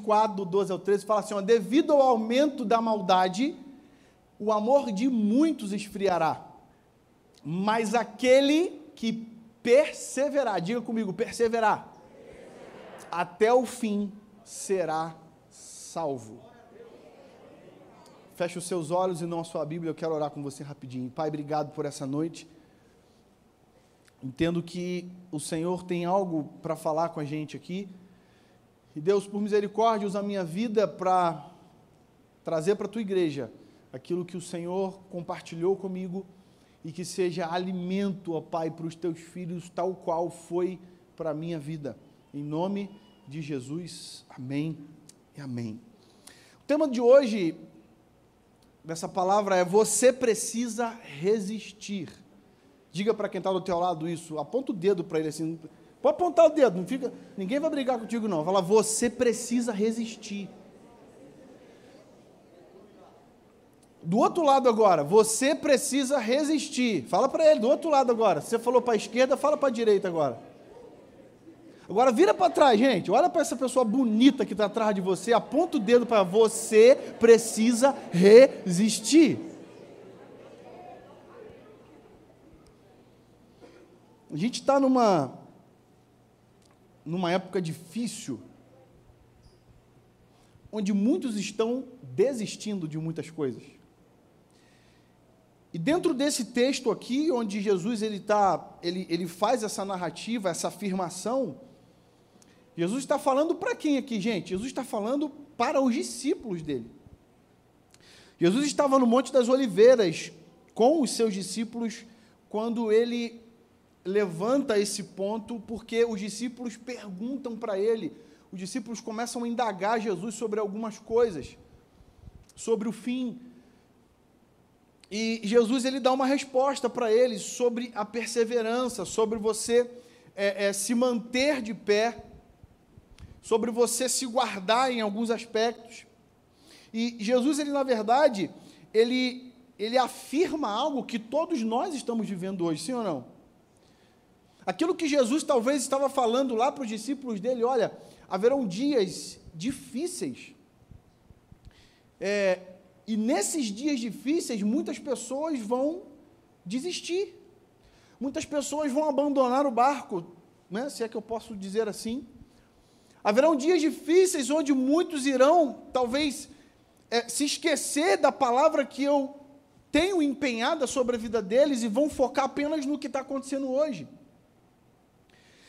4, do 12 ao 13, fala assim: ó, devido ao aumento da maldade, o amor de muitos esfriará, mas aquele que perseverar, diga comigo, perseverar, até o fim será salvo. Feche os seus olhos e não a sua Bíblia, eu quero orar com você rapidinho. Pai, obrigado por essa noite. Entendo que o Senhor tem algo para falar com a gente aqui. E Deus, por misericórdia, usa a minha vida para trazer para a tua igreja aquilo que o Senhor compartilhou comigo e que seja alimento, ó Pai, para os teus filhos, tal qual foi para a minha vida. Em nome de Jesus, amém e amém. O tema de hoje, dessa palavra, é você precisa resistir. Diga para quem está do teu lado isso, aponta o dedo para ele assim, Pode apontar o dedo, não fica, ninguém vai brigar contigo não. Fala, você precisa resistir. Do outro lado agora, você precisa resistir. Fala para ele, do outro lado agora. Você falou para a esquerda, fala para a direita agora. Agora vira para trás, gente. Olha para essa pessoa bonita que está atrás de você. Aponta o dedo para você precisa resistir. A gente está numa numa época difícil, onde muitos estão desistindo de muitas coisas. E dentro desse texto aqui, onde Jesus ele, tá, ele, ele faz essa narrativa, essa afirmação, Jesus está falando para quem aqui, gente? Jesus está falando para os discípulos dele. Jesus estava no Monte das Oliveiras com os seus discípulos quando ele levanta esse ponto porque os discípulos perguntam para ele, os discípulos começam a indagar Jesus sobre algumas coisas, sobre o fim. E Jesus ele dá uma resposta para eles sobre a perseverança, sobre você é, é, se manter de pé, sobre você se guardar em alguns aspectos. E Jesus ele na verdade ele ele afirma algo que todos nós estamos vivendo hoje, sim ou não? Aquilo que Jesus talvez estava falando lá para os discípulos dele: olha, haverão dias difíceis. É, e nesses dias difíceis, muitas pessoas vão desistir. Muitas pessoas vão abandonar o barco, né, se é que eu posso dizer assim. Haverão dias difíceis onde muitos irão, talvez, é, se esquecer da palavra que eu tenho empenhada sobre a vida deles e vão focar apenas no que está acontecendo hoje.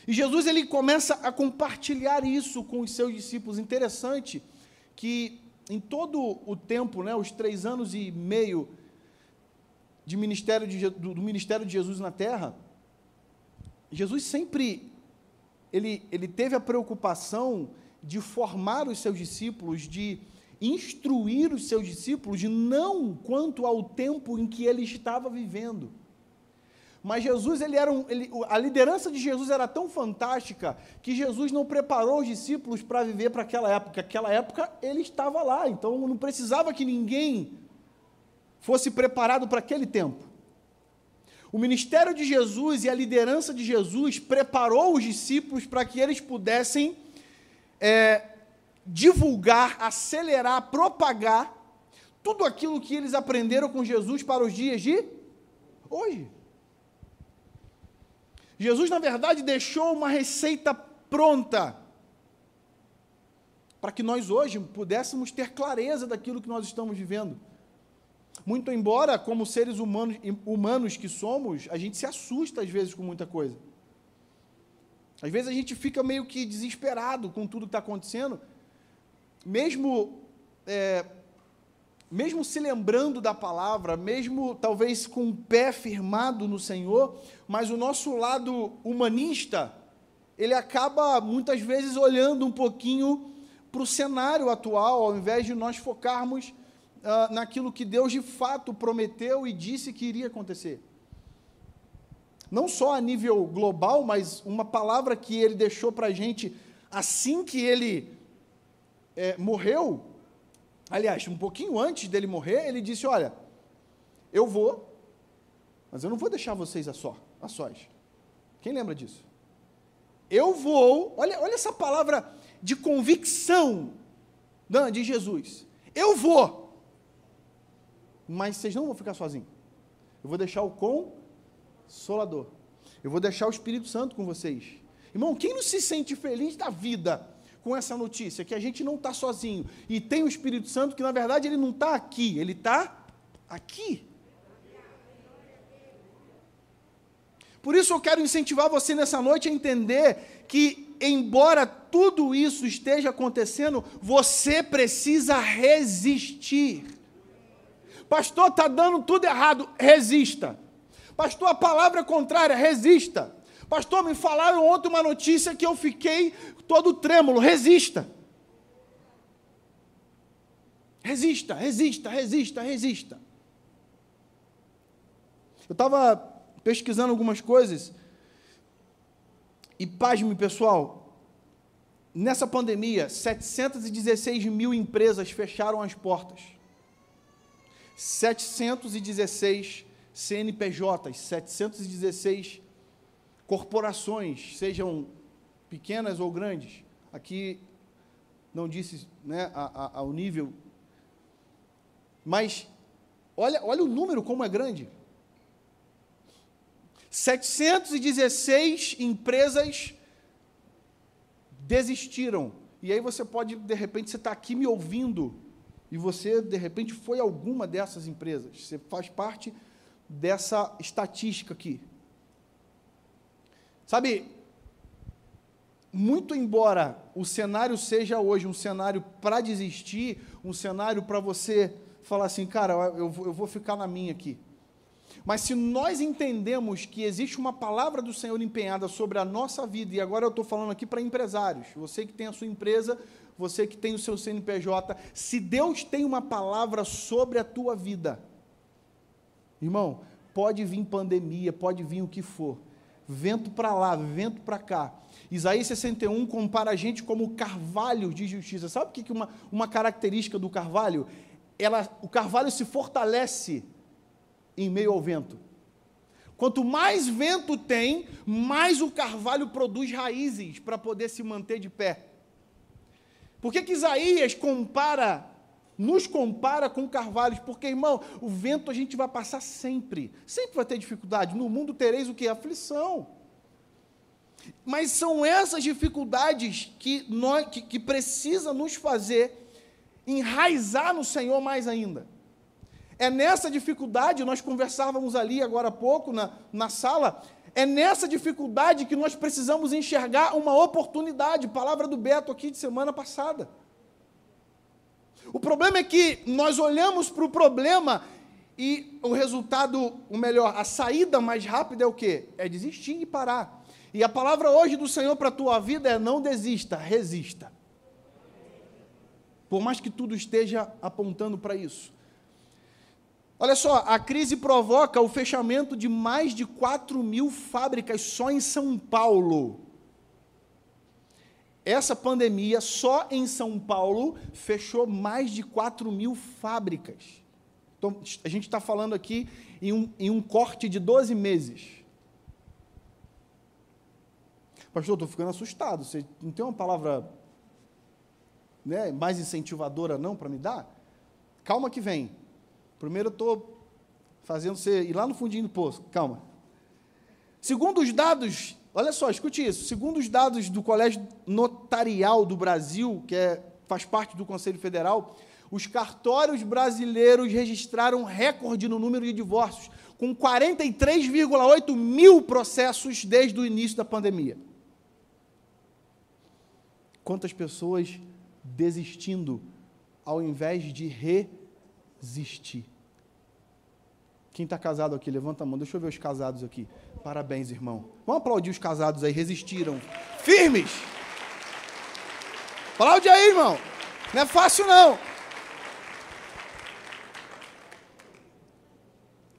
E Jesus ele começa a compartilhar isso com os seus discípulos. Interessante que em todo o tempo, né, os três anos e meio de ministério de, do, do ministério de Jesus na Terra, Jesus sempre ele, ele teve a preocupação de formar os seus discípulos, de instruir os seus discípulos, não quanto ao tempo em que ele estava vivendo mas Jesus, ele era um, ele, a liderança de Jesus era tão fantástica que Jesus não preparou os discípulos para viver para aquela época. Aquela época ele estava lá, então não precisava que ninguém fosse preparado para aquele tempo. O ministério de Jesus e a liderança de Jesus preparou os discípulos para que eles pudessem é, divulgar, acelerar, propagar tudo aquilo que eles aprenderam com Jesus para os dias de hoje. Jesus, na verdade, deixou uma receita pronta para que nós hoje pudéssemos ter clareza daquilo que nós estamos vivendo. Muito embora, como seres humanos, humanos que somos, a gente se assusta às vezes com muita coisa. Às vezes a gente fica meio que desesperado com tudo que está acontecendo, mesmo é, mesmo se lembrando da palavra, mesmo talvez com o pé firmado no Senhor, mas o nosso lado humanista, ele acaba muitas vezes olhando um pouquinho para o cenário atual, ao invés de nós focarmos uh, naquilo que Deus de fato prometeu e disse que iria acontecer. Não só a nível global, mas uma palavra que ele deixou para a gente assim que ele é, morreu, Aliás, um pouquinho antes dele morrer, ele disse: Olha, eu vou, mas eu não vou deixar vocês a, só, a sós. Quem lembra disso? Eu vou, olha, olha essa palavra de convicção Dan, de Jesus, eu vou, mas vocês não vão ficar sozinhos. Eu vou deixar o consolador. Eu vou deixar o Espírito Santo com vocês. Irmão, quem não se sente feliz da vida com essa notícia? Que a gente não está sozinho. E tem o Espírito Santo que, na verdade, ele não está aqui, ele está aqui. Por isso eu quero incentivar você nessa noite a entender que, embora tudo isso esteja acontecendo, você precisa resistir. Pastor, está dando tudo errado, resista. Pastor, a palavra contrária, resista. Pastor, me falaram ontem uma notícia que eu fiquei todo trêmulo, resista. Resista, resista, resista, resista. Eu estava pesquisando algumas coisas e pasme, pessoal, nessa pandemia, 716 mil empresas fecharam as portas. 716 CNPJs, 716 corporações, sejam pequenas ou grandes. Aqui não disse né, a, a, ao nível. Mas olha, olha o número como é grande. 716 empresas desistiram. E aí você pode, de repente, você está aqui me ouvindo, e você, de repente, foi alguma dessas empresas. Você faz parte dessa estatística aqui. Sabe, muito embora o cenário seja hoje um cenário para desistir, um cenário para você falar assim, cara, eu, eu vou ficar na minha aqui. Mas se nós entendemos que existe uma palavra do Senhor empenhada sobre a nossa vida, e agora eu estou falando aqui para empresários, você que tem a sua empresa, você que tem o seu CNPJ, se Deus tem uma palavra sobre a tua vida, irmão, pode vir pandemia, pode vir o que for, vento para lá, vento para cá. Isaías 61 compara a gente como carvalho de justiça. Sabe o que uma, uma característica do carvalho? Ela, o carvalho se fortalece em meio ao vento. Quanto mais vento tem, mais o carvalho produz raízes para poder se manter de pé. Por que, que Isaías compara, nos compara com carvalhos? Porque, irmão, o vento a gente vai passar sempre. Sempre vai ter dificuldade. No mundo tereis o que? Aflição. Mas são essas dificuldades que, nós, que, que precisa nos fazer enraizar no Senhor mais ainda. É nessa dificuldade, nós conversávamos ali agora há pouco na, na sala, é nessa dificuldade que nós precisamos enxergar uma oportunidade, palavra do Beto aqui de semana passada. O problema é que nós olhamos para o problema e o resultado, o melhor, a saída mais rápida é o quê? É desistir e parar. E a palavra hoje do Senhor para a tua vida é não desista, resista. Por mais que tudo esteja apontando para isso. Olha só, a crise provoca o fechamento de mais de 4 mil fábricas só em São Paulo. Essa pandemia, só em São Paulo, fechou mais de 4 mil fábricas. Então, a gente está falando aqui em um, em um corte de 12 meses. Pastor, estou ficando assustado. Você não tem uma palavra né, mais incentivadora não para me dar? Calma que vem. Primeiro eu estou fazendo você ir lá no fundinho do poço. Calma. Segundo os dados, olha só, escute isso. Segundo os dados do Colégio Notarial do Brasil, que é, faz parte do Conselho Federal, os cartórios brasileiros registraram recorde no número de divórcios, com 43,8 mil processos desde o início da pandemia. Quantas pessoas desistindo ao invés de resistir. Quem está casado aqui, levanta a mão. Deixa eu ver os casados aqui. Parabéns, irmão. Vamos aplaudir os casados aí, resistiram. Firmes. Aplaude aí, irmão. Não é fácil, não.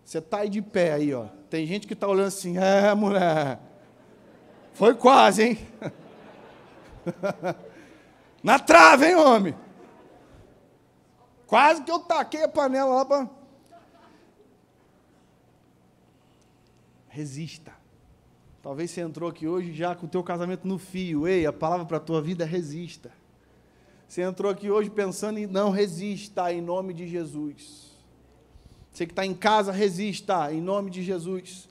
Você está aí de pé aí, ó. Tem gente que está olhando assim, é, mulher. Foi quase, hein? Na trave, hein, homem? Quase que eu taquei a panela lá para. Resista. Talvez você entrou aqui hoje já com o teu casamento no fio. Ei, a palavra para a tua vida é resista. Você entrou aqui hoje pensando em não resista em nome de Jesus. Você que está em casa, resista em nome de Jesus.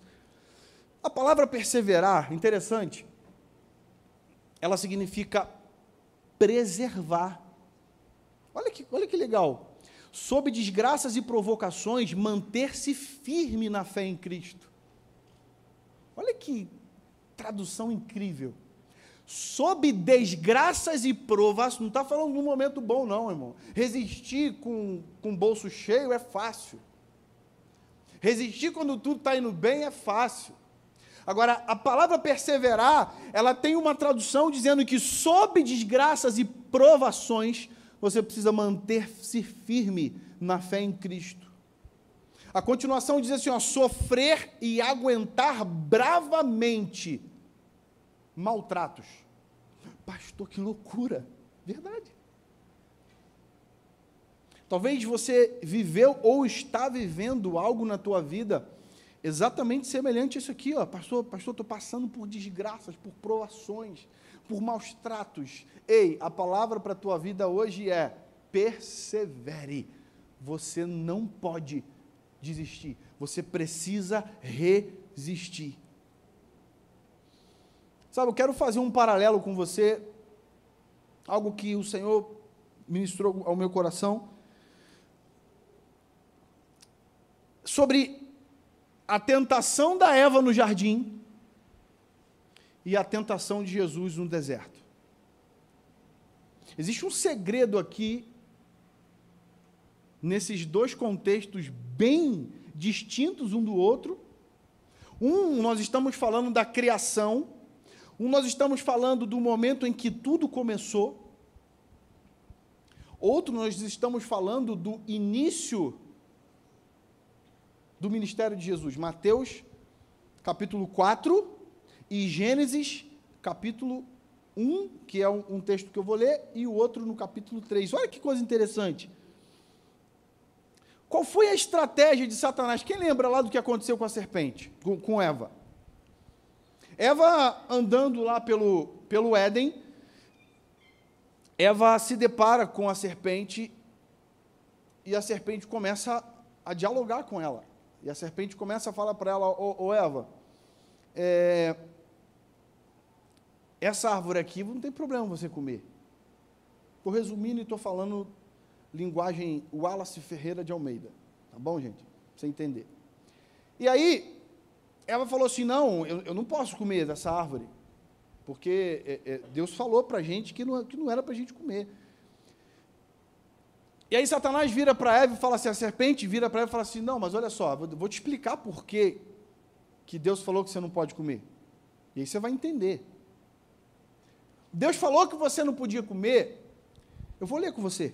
A palavra perseverar, interessante, ela significa preservar. Olha que, olha que legal. Sob desgraças e provocações, manter-se firme na fé em Cristo. Olha que tradução incrível sob desgraças e provas, não está falando de um momento bom, não, irmão. Resistir com, com o bolso cheio é fácil. Resistir quando tudo está indo bem é fácil. Agora, a palavra perseverar, ela tem uma tradução dizendo que sob desgraças e provações, você precisa manter-se firme na fé em Cristo. A continuação diz assim: ó, sofrer e aguentar bravamente maltratos. Pastor, que loucura! Verdade. Talvez você viveu ou está vivendo algo na tua vida exatamente semelhante a isso aqui, ó. Pastor, pastor, estou passando por desgraças, por provações, por maus tratos. Ei, a palavra para a tua vida hoje é persevere. Você não pode desistir. Você precisa resistir. Sabe, eu quero fazer um paralelo com você, algo que o Senhor ministrou ao meu coração, sobre a tentação da Eva no jardim e a tentação de Jesus no deserto. Existe um segredo aqui, nesses dois contextos bem distintos um do outro. Um, nós estamos falando da criação, um, nós estamos falando do momento em que tudo começou. Outro, nós estamos falando do início do ministério de Jesus. Mateus, capítulo 4, e Gênesis, capítulo 1, que é um, um texto que eu vou ler, e o outro no capítulo 3. Olha que coisa interessante. Qual foi a estratégia de Satanás? Quem lembra lá do que aconteceu com a serpente, com, com Eva? Eva andando lá pelo, pelo Éden, Eva se depara com a serpente e a serpente começa a dialogar com ela. E a serpente começa a falar para ela: Ô, ô Eva, é, essa árvore aqui não tem problema você comer. Estou resumindo e estou falando linguagem Wallace Ferreira de Almeida. Tá bom, gente? Pra você entender. E aí, ela falou assim: não, eu, eu não posso comer dessa árvore, porque é, é, Deus falou para gente que não, que não era para gente comer. E aí Satanás vira para Eva e fala assim: a serpente vira para Eva e fala assim: não, mas olha só, vou te explicar por que, que Deus falou que você não pode comer. E aí você vai entender. Deus falou que você não podia comer. Eu vou ler com você.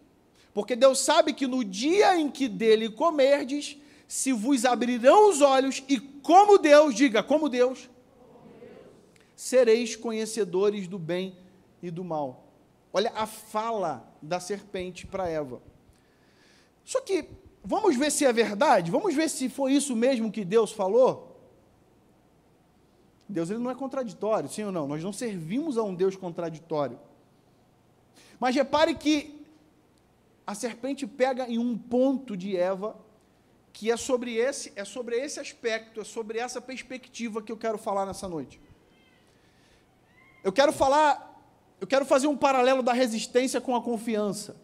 Porque Deus sabe que no dia em que dele comerdes, se vos abrirão os olhos, e como Deus, diga, como Deus, sereis conhecedores do bem e do mal. Olha a fala da serpente para Eva. Só que, vamos ver se é verdade? Vamos ver se foi isso mesmo que Deus falou? Deus ele não é contraditório, sim ou não? Nós não servimos a um Deus contraditório. Mas repare que a serpente pega em um ponto de Eva que é sobre esse, é sobre esse aspecto, é sobre essa perspectiva que eu quero falar nessa noite. Eu quero falar, eu quero fazer um paralelo da resistência com a confiança.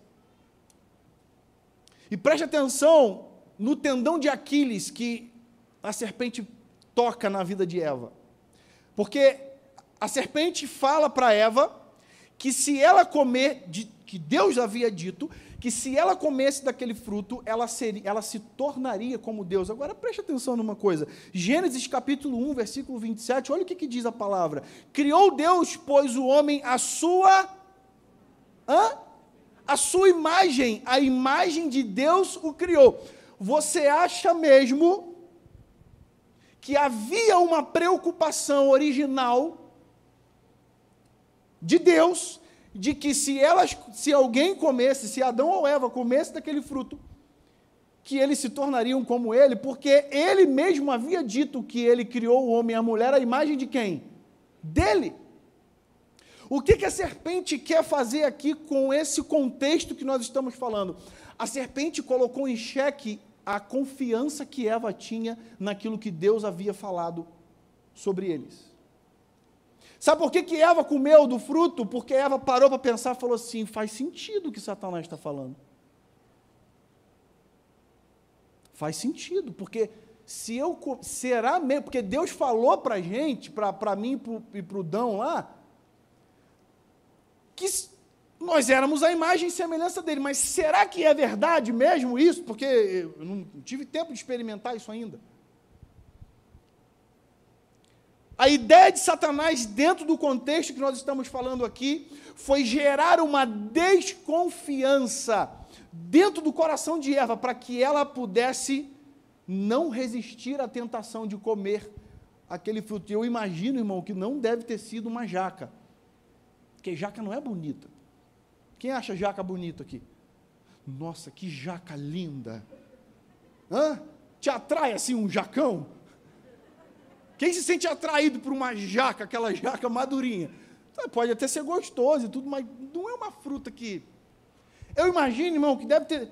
E preste atenção no tendão de Aquiles que a serpente toca na vida de Eva. Porque a serpente fala para Eva que se ela comer de que Deus havia dito, que se ela comesse daquele fruto, ela, seria, ela se tornaria como Deus. Agora preste atenção numa coisa. Gênesis capítulo 1, versículo 27, olha o que, que diz a palavra. Criou Deus, pois, o homem a sua. Hã? A sua imagem, a imagem de Deus o criou. Você acha mesmo que havia uma preocupação original de Deus de que se elas, se alguém comesse, se Adão ou Eva comesse daquele fruto, que eles se tornariam como ele, porque ele mesmo havia dito que ele criou o homem e a mulher à imagem de quem? Dele. O que, que a serpente quer fazer aqui com esse contexto que nós estamos falando? A serpente colocou em xeque a confiança que Eva tinha naquilo que Deus havia falado sobre eles. Sabe por que, que Eva comeu do fruto? Porque Eva parou para pensar e falou assim: faz sentido o que Satanás está falando. Faz sentido, porque se eu. Será mesmo? Porque Deus falou para a gente, para mim e para o Dão lá, que nós éramos a imagem e semelhança dele. Mas será que é verdade mesmo isso? Porque eu não tive tempo de experimentar isso ainda. A ideia de Satanás, dentro do contexto que nós estamos falando aqui, foi gerar uma desconfiança dentro do coração de Eva, para que ela pudesse não resistir à tentação de comer aquele fruto. Eu imagino, irmão, que não deve ter sido uma jaca. Porque jaca não é bonita. Quem acha jaca bonita aqui? Nossa, que jaca linda. Hã? Te atrai assim um jacão? Quem se sente atraído por uma jaca, aquela jaca madurinha? Pode até ser gostoso e tudo, mas não é uma fruta que. Eu imagino, irmão, que deve ter.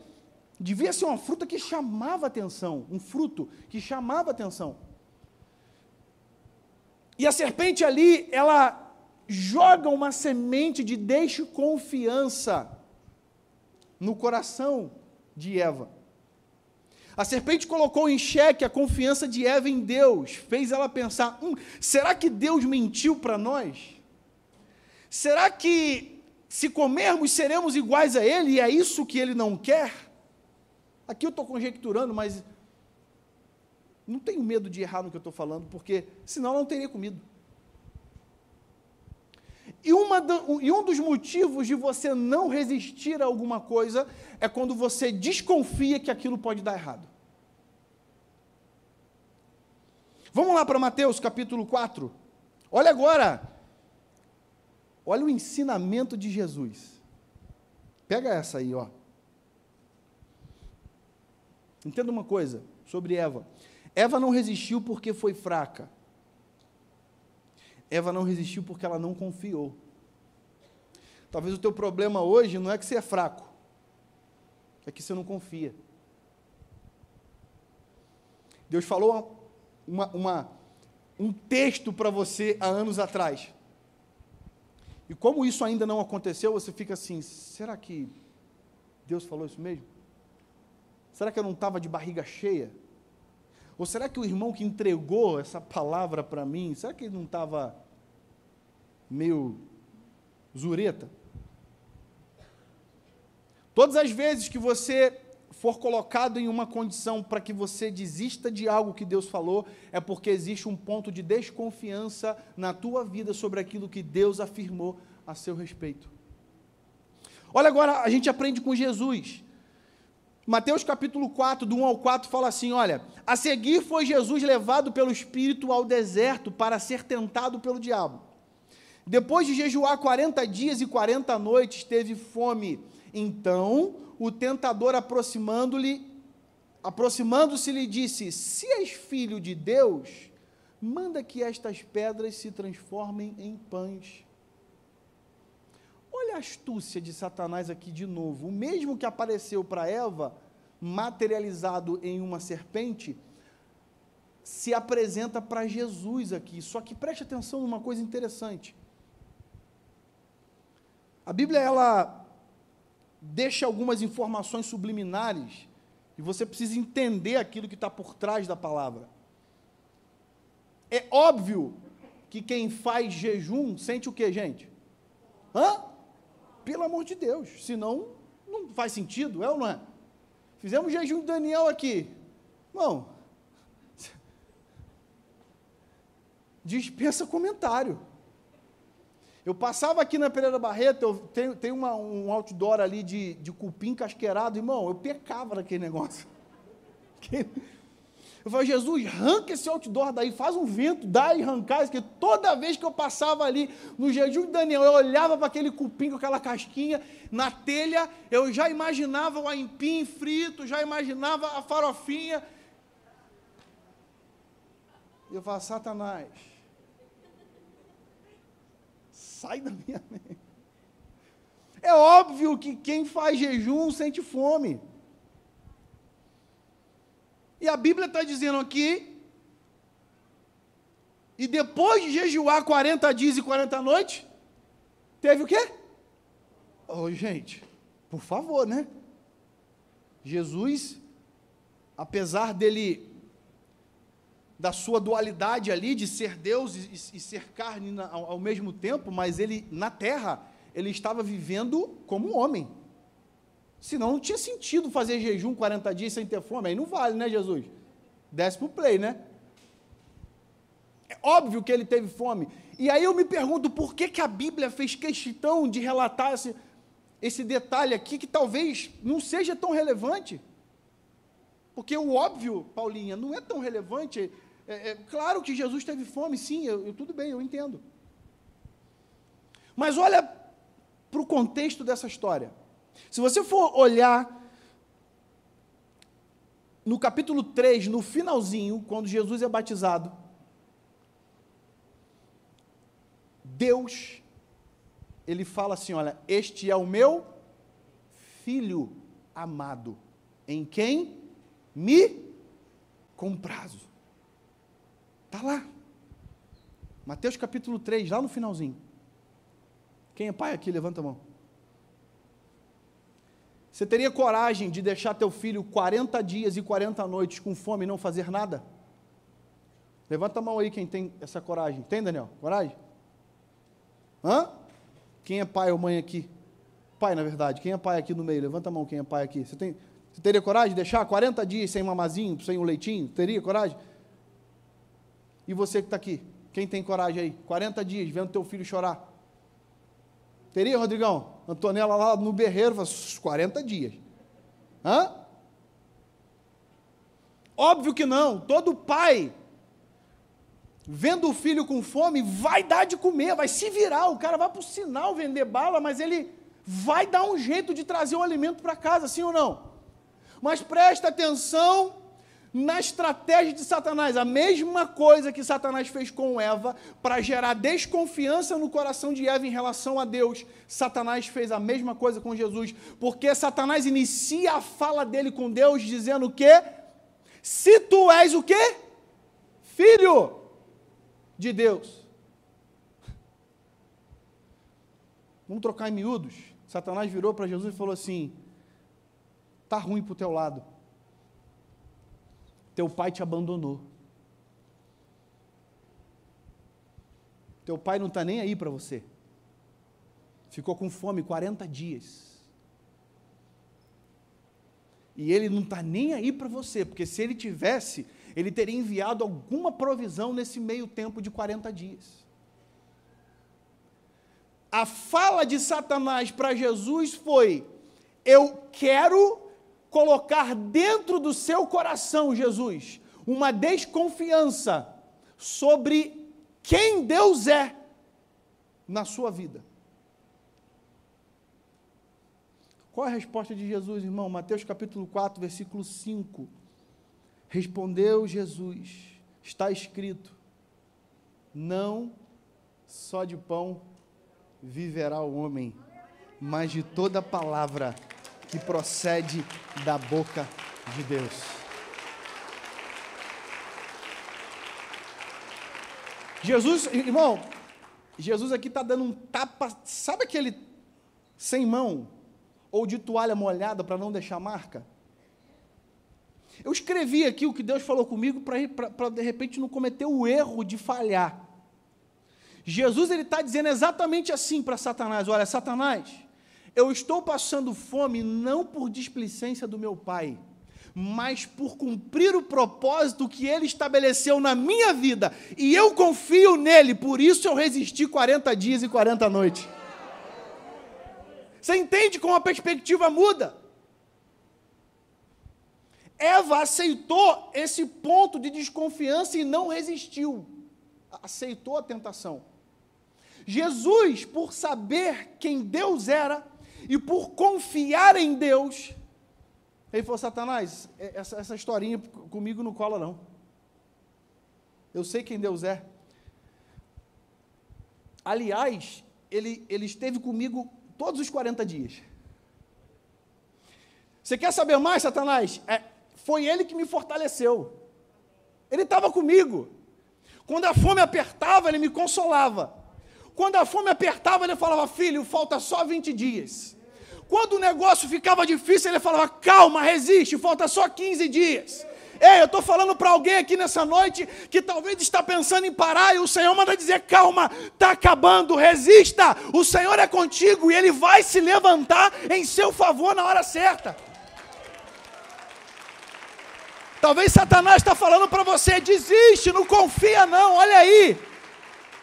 Devia ser uma fruta que chamava atenção, um fruto que chamava atenção. E a serpente ali, ela joga uma semente de desconfiança no coração de Eva. A serpente colocou em xeque a confiança de Eva em Deus, fez ela pensar: hum, será que Deus mentiu para nós? Será que se comermos seremos iguais a Ele e é isso que Ele não quer? Aqui eu estou conjecturando, mas não tenho medo de errar no que eu estou falando, porque senão eu não teria comido. E, uma, e um dos motivos de você não resistir a alguma coisa é quando você desconfia que aquilo pode dar errado. Vamos lá para Mateus capítulo 4. Olha agora. Olha o ensinamento de Jesus. Pega essa aí, ó. Entenda uma coisa sobre Eva. Eva não resistiu porque foi fraca. Eva não resistiu porque ela não confiou. Talvez o teu problema hoje não é que você é fraco, é que você não confia. Deus falou uma, uma, um texto para você há anos atrás. E como isso ainda não aconteceu, você fica assim: será que Deus falou isso mesmo? Será que eu não estava de barriga cheia? Ou será que o irmão que entregou essa palavra para mim, será que ele não estava meio zureta? Todas as vezes que você for colocado em uma condição para que você desista de algo que Deus falou, é porque existe um ponto de desconfiança na tua vida sobre aquilo que Deus afirmou a seu respeito. Olha agora, a gente aprende com Jesus. Mateus capítulo 4, do 1 ao 4, fala assim: olha, a seguir foi Jesus levado pelo Espírito ao deserto para ser tentado pelo diabo. Depois de jejuar 40 dias e 40 noites, teve fome. Então, o tentador aproximando-lhe, aproximando-se lhe disse: Se és filho de Deus, manda que estas pedras se transformem em pães. Olha a astúcia de Satanás aqui de novo. O mesmo que apareceu para Eva, materializado em uma serpente, se apresenta para Jesus aqui. Só que preste atenção numa coisa interessante. A Bíblia ela deixa algumas informações subliminares e você precisa entender aquilo que está por trás da palavra. É óbvio que quem faz jejum sente o que, gente? Hã? Pelo amor de Deus, senão não faz sentido, é ou não é? Fizemos jejum de Daniel aqui. Bom, dispensa comentário. Eu passava aqui na Pereira Barreto, eu tenho, uma, um outdoor ali de, de cupim casqueirado, irmão, eu pecava naquele negócio. Eu falei, Jesus, arranca esse outdoor daí, faz um vento, dá e arrancar, porque toda vez que eu passava ali no jejum de Daniel, eu olhava para aquele cupim com aquela casquinha na telha, eu já imaginava o aipim frito, já imaginava a farofinha. Eu falo, Satanás, sai da minha mente. É óbvio que quem faz jejum sente fome. E a Bíblia está dizendo aqui, e depois de jejuar 40 dias e 40 noites, teve o quê? Oh, gente, por favor, né? Jesus, apesar dele, da sua dualidade ali, de ser Deus e, e ser carne ao, ao mesmo tempo, mas ele, na terra, ele estava vivendo como homem. Senão não tinha sentido fazer jejum 40 dias sem ter fome. Aí não vale, né, Jesus? Desce para o play, né? É óbvio que ele teve fome. E aí eu me pergunto por que, que a Bíblia fez questão de relatar esse, esse detalhe aqui que talvez não seja tão relevante. Porque o óbvio, Paulinha, não é tão relevante. É, é claro que Jesus teve fome, sim, eu, eu, tudo bem, eu entendo. Mas olha para o contexto dessa história. Se você for olhar no capítulo 3, no finalzinho, quando Jesus é batizado, Deus, ele fala assim: olha, este é o meu filho amado, em quem me comprazo. Está lá. Mateus capítulo 3, lá no finalzinho. Quem é pai aqui? Levanta a mão. Você teria coragem de deixar teu filho 40 dias e 40 noites com fome e não fazer nada? Levanta a mão aí quem tem essa coragem. Tem, Daniel? Coragem? Hã? Quem é pai ou mãe aqui? Pai, na verdade. Quem é pai aqui no meio? Levanta a mão quem é pai aqui. Você, tem, você teria coragem de deixar 40 dias sem mamazinho, sem um leitinho? Teria coragem? E você que está aqui? Quem tem coragem aí? 40 dias vendo teu filho chorar. Teria, Rodrigão? Antonella lá no berreiro, uns 40 dias. Hã? Óbvio que não. Todo pai, vendo o filho com fome, vai dar de comer, vai se virar. O cara vai para o sinal vender bala, mas ele vai dar um jeito de trazer o alimento para casa, sim ou não? Mas presta atenção na estratégia de Satanás. A mesma coisa que Satanás fez com Eva para gerar desconfiança no coração de Eva em relação a Deus. Satanás fez a mesma coisa com Jesus, porque Satanás inicia a fala dele com Deus dizendo o quê? Se tu és o quê? Filho de Deus. Vamos trocar em miúdos. Satanás virou para Jesus e falou assim: tá ruim para o teu lado teu pai te abandonou. Teu pai não está nem aí para você. Ficou com fome 40 dias. E ele não está nem aí para você, porque se ele tivesse, ele teria enviado alguma provisão nesse meio tempo de 40 dias. A fala de Satanás para Jesus foi: Eu quero colocar dentro do seu coração, Jesus, uma desconfiança sobre quem Deus é na sua vida. Qual a resposta de Jesus, irmão? Mateus capítulo 4, versículo 5. Respondeu Jesus: Está escrito: Não só de pão viverá o homem, mas de toda palavra que procede da boca de Deus. Jesus, irmão, Jesus aqui está dando um tapa, sabe aquele sem mão ou de toalha molhada para não deixar marca? Eu escrevi aqui o que Deus falou comigo para de repente não cometer o erro de falhar. Jesus ele está dizendo exatamente assim para Satanás: olha, Satanás, eu estou passando fome não por displicência do meu pai, mas por cumprir o propósito que ele estabeleceu na minha vida. E eu confio nele, por isso eu resisti 40 dias e 40 noites. Você entende como a perspectiva muda? Eva aceitou esse ponto de desconfiança e não resistiu. Aceitou a tentação. Jesus, por saber quem Deus era e por confiar em Deus, ele falou: Satanás, é, essa, essa historinha comigo não cola, não. Eu sei quem Deus é. Aliás, ele, ele esteve comigo todos os 40 dias. Você quer saber mais, Satanás? É, foi ele que me fortaleceu. Ele estava comigo. Quando a fome apertava, ele me consolava. Quando a fome apertava, ele falava: Filho, falta só 20 dias. Quando o negócio ficava difícil, ele falava: Calma, resiste, falta só 15 dias. Ei, eu estou falando para alguém aqui nessa noite que talvez está pensando em parar e o Senhor manda dizer: calma, está acabando, resista. O Senhor é contigo e Ele vai se levantar em seu favor na hora certa. Talvez Satanás está falando para você: desiste, não confia, não, olha aí.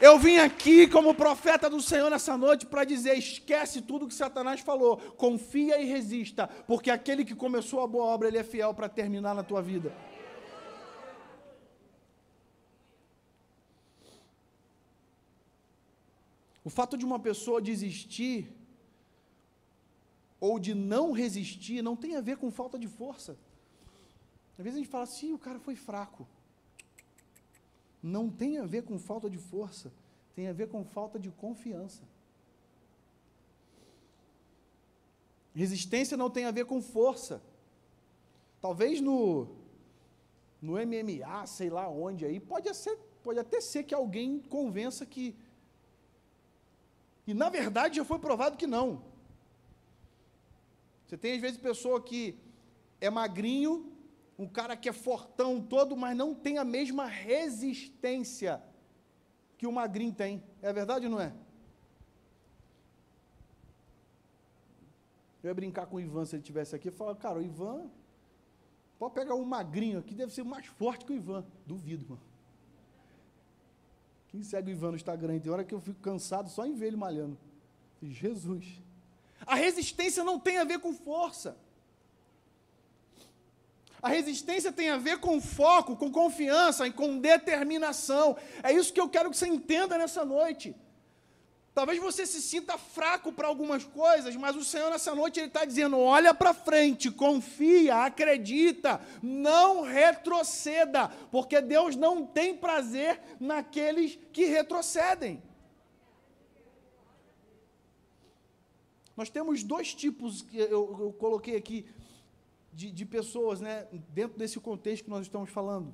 Eu vim aqui como profeta do Senhor nessa noite para dizer: esquece tudo que Satanás falou, confia e resista, porque aquele que começou a boa obra, ele é fiel para terminar na tua vida. O fato de uma pessoa desistir ou de não resistir não tem a ver com falta de força. Às vezes a gente fala assim: o cara foi fraco não tem a ver com falta de força, tem a ver com falta de confiança. Resistência não tem a ver com força. Talvez no, no MMA, sei lá onde aí, pode, ser, pode até ser que alguém convença que. E na verdade já foi provado que não. Você tem às vezes pessoa que é magrinho, um cara que é fortão todo, mas não tem a mesma resistência que o magrinho tem. É verdade ou não é? Eu ia brincar com o Ivan se ele estivesse aqui e falar, cara, o Ivan, pode pegar um magrinho aqui, deve ser mais forte que o Ivan. Duvido, mano. Quem segue o Ivan no Instagram? Tem hora que eu fico cansado só em ver ele malhando. Jesus. A resistência não tem a ver com força. A resistência tem a ver com foco, com confiança e com determinação. É isso que eu quero que você entenda nessa noite. Talvez você se sinta fraco para algumas coisas, mas o Senhor nessa noite ele está dizendo: olha para frente, confia, acredita, não retroceda, porque Deus não tem prazer naqueles que retrocedem. Nós temos dois tipos que eu, eu coloquei aqui de, de pessoas, né, dentro desse contexto que nós estamos falando.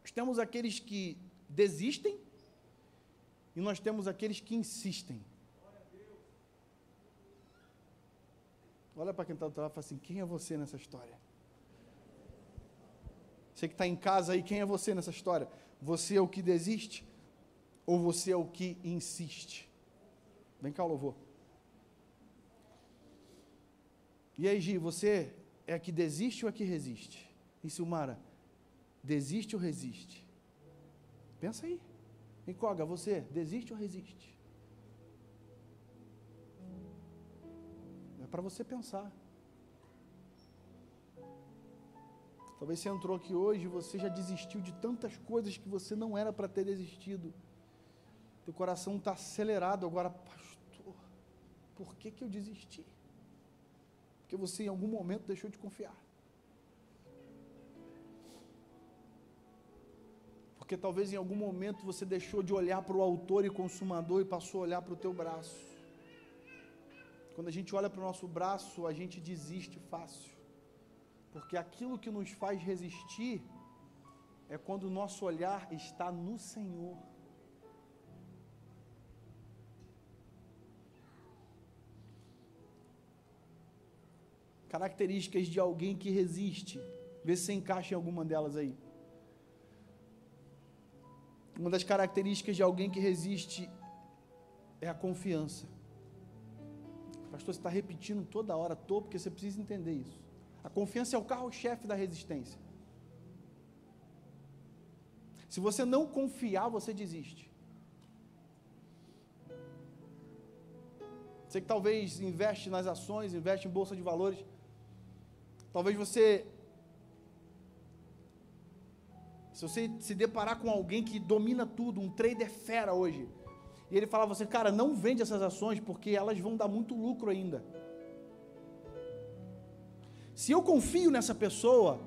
Nós temos aqueles que desistem e nós temos aqueles que insistem. Olha para quem está do lado e fala assim: quem é você nessa história? Você que está em casa aí, quem é você nessa história? Você é o que desiste ou você é o que insiste? Vem cá, louvor. E aí, Gi, você é a que desiste ou a que resiste? E Silmara, desiste ou resiste? Pensa aí. Encoga, você, desiste ou resiste? É para você pensar. Talvez você entrou aqui hoje e você já desistiu de tantas coisas que você não era para ter desistido. Teu coração está acelerado agora, pastor. Por que, que eu desisti? Porque você em algum momento deixou de confiar. Porque talvez em algum momento você deixou de olhar para o autor e consumador e passou a olhar para o teu braço. Quando a gente olha para o nosso braço, a gente desiste fácil. Porque aquilo que nos faz resistir é quando o nosso olhar está no Senhor. Características de alguém que resiste. Vê se você encaixa em alguma delas aí. Uma das características de alguém que resiste é a confiança. Pastor, você está repetindo toda hora, tô, porque você precisa entender isso. A confiança é o carro-chefe da resistência. Se você não confiar, você desiste. Você que talvez investe nas ações, investe em bolsa de valores, talvez você se você se deparar com alguém que domina tudo, um trader fera hoje, e ele falar você, cara, não vende essas ações porque elas vão dar muito lucro ainda. Se eu confio nessa pessoa,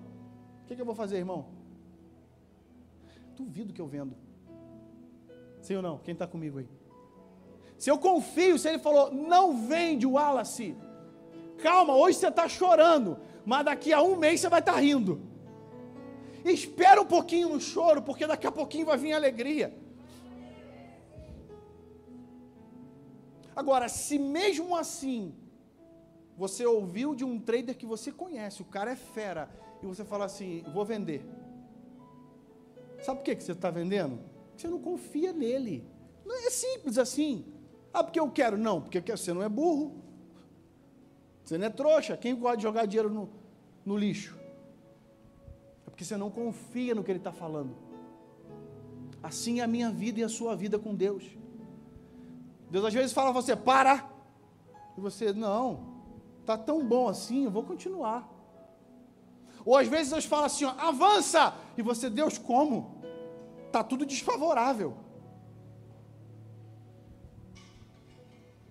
o que, que eu vou fazer, irmão? Duvido que eu vendo. Sim ou não? Quem está comigo aí? Se eu confio, se ele falou, não vende o Wallace, calma, hoje você está chorando, mas daqui a um mês você vai estar tá rindo. Espera um pouquinho no choro, porque daqui a pouquinho vai vir alegria. Agora, se mesmo assim você ouviu de um trader que você conhece, o cara é fera, e você fala assim: vou vender. Sabe por que você está vendendo? Porque você não confia nele. Não é simples assim. Ah, porque eu quero. Não, porque você não é burro. Você não é trouxa. Quem gosta de jogar dinheiro no, no lixo? É porque você não confia no que ele está falando. Assim é a minha vida e a sua vida com Deus. Deus às vezes fala a você, para. E você, não, está tão bom assim, eu vou continuar. Ou às vezes Deus fala assim, ó, avança. E você, Deus, como? Está tudo desfavorável.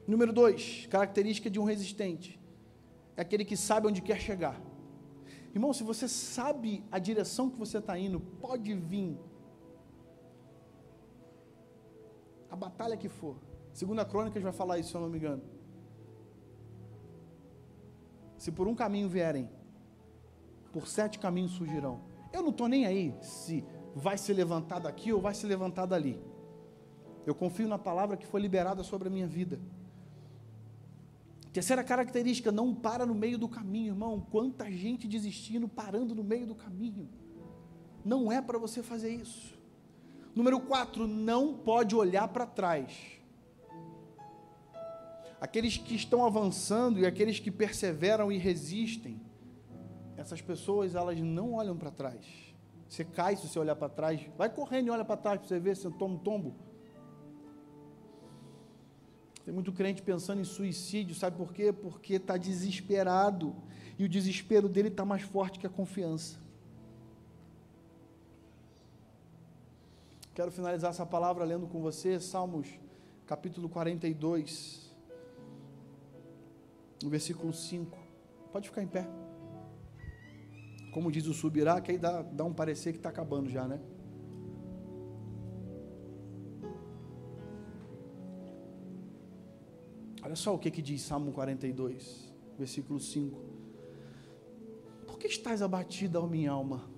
Número dois, característica de um resistente. É aquele que sabe onde quer chegar. Irmão, se você sabe a direção que você está indo, pode vir a batalha que for. Segunda Crônicas vai falar isso, se eu não me engano. Se por um caminho vierem, por sete caminhos surgirão. Eu não estou nem aí se vai ser levantado aqui ou vai ser levantado ali. Eu confio na palavra que foi liberada sobre a minha vida. Terceira característica, não para no meio do caminho, irmão. Quanta gente desistindo, parando no meio do caminho. Não é para você fazer isso. Número quatro, não pode olhar para trás. Aqueles que estão avançando e aqueles que perseveram e resistem, essas pessoas, elas não olham para trás. Você cai se você olhar para trás. Vai correndo e olha para trás para você ver se toma um tombo. Tem muito crente pensando em suicídio, sabe por quê? Porque está desesperado. E o desespero dele está mais forte que a confiança. Quero finalizar essa palavra lendo com você Salmos capítulo 42, no versículo 5. Pode ficar em pé. Como diz o Subirá, que aí dá, dá um parecer que está acabando já, né? Olha só o que, que diz Salmo 42, versículo 5. Por que estás abatida, ó minha alma?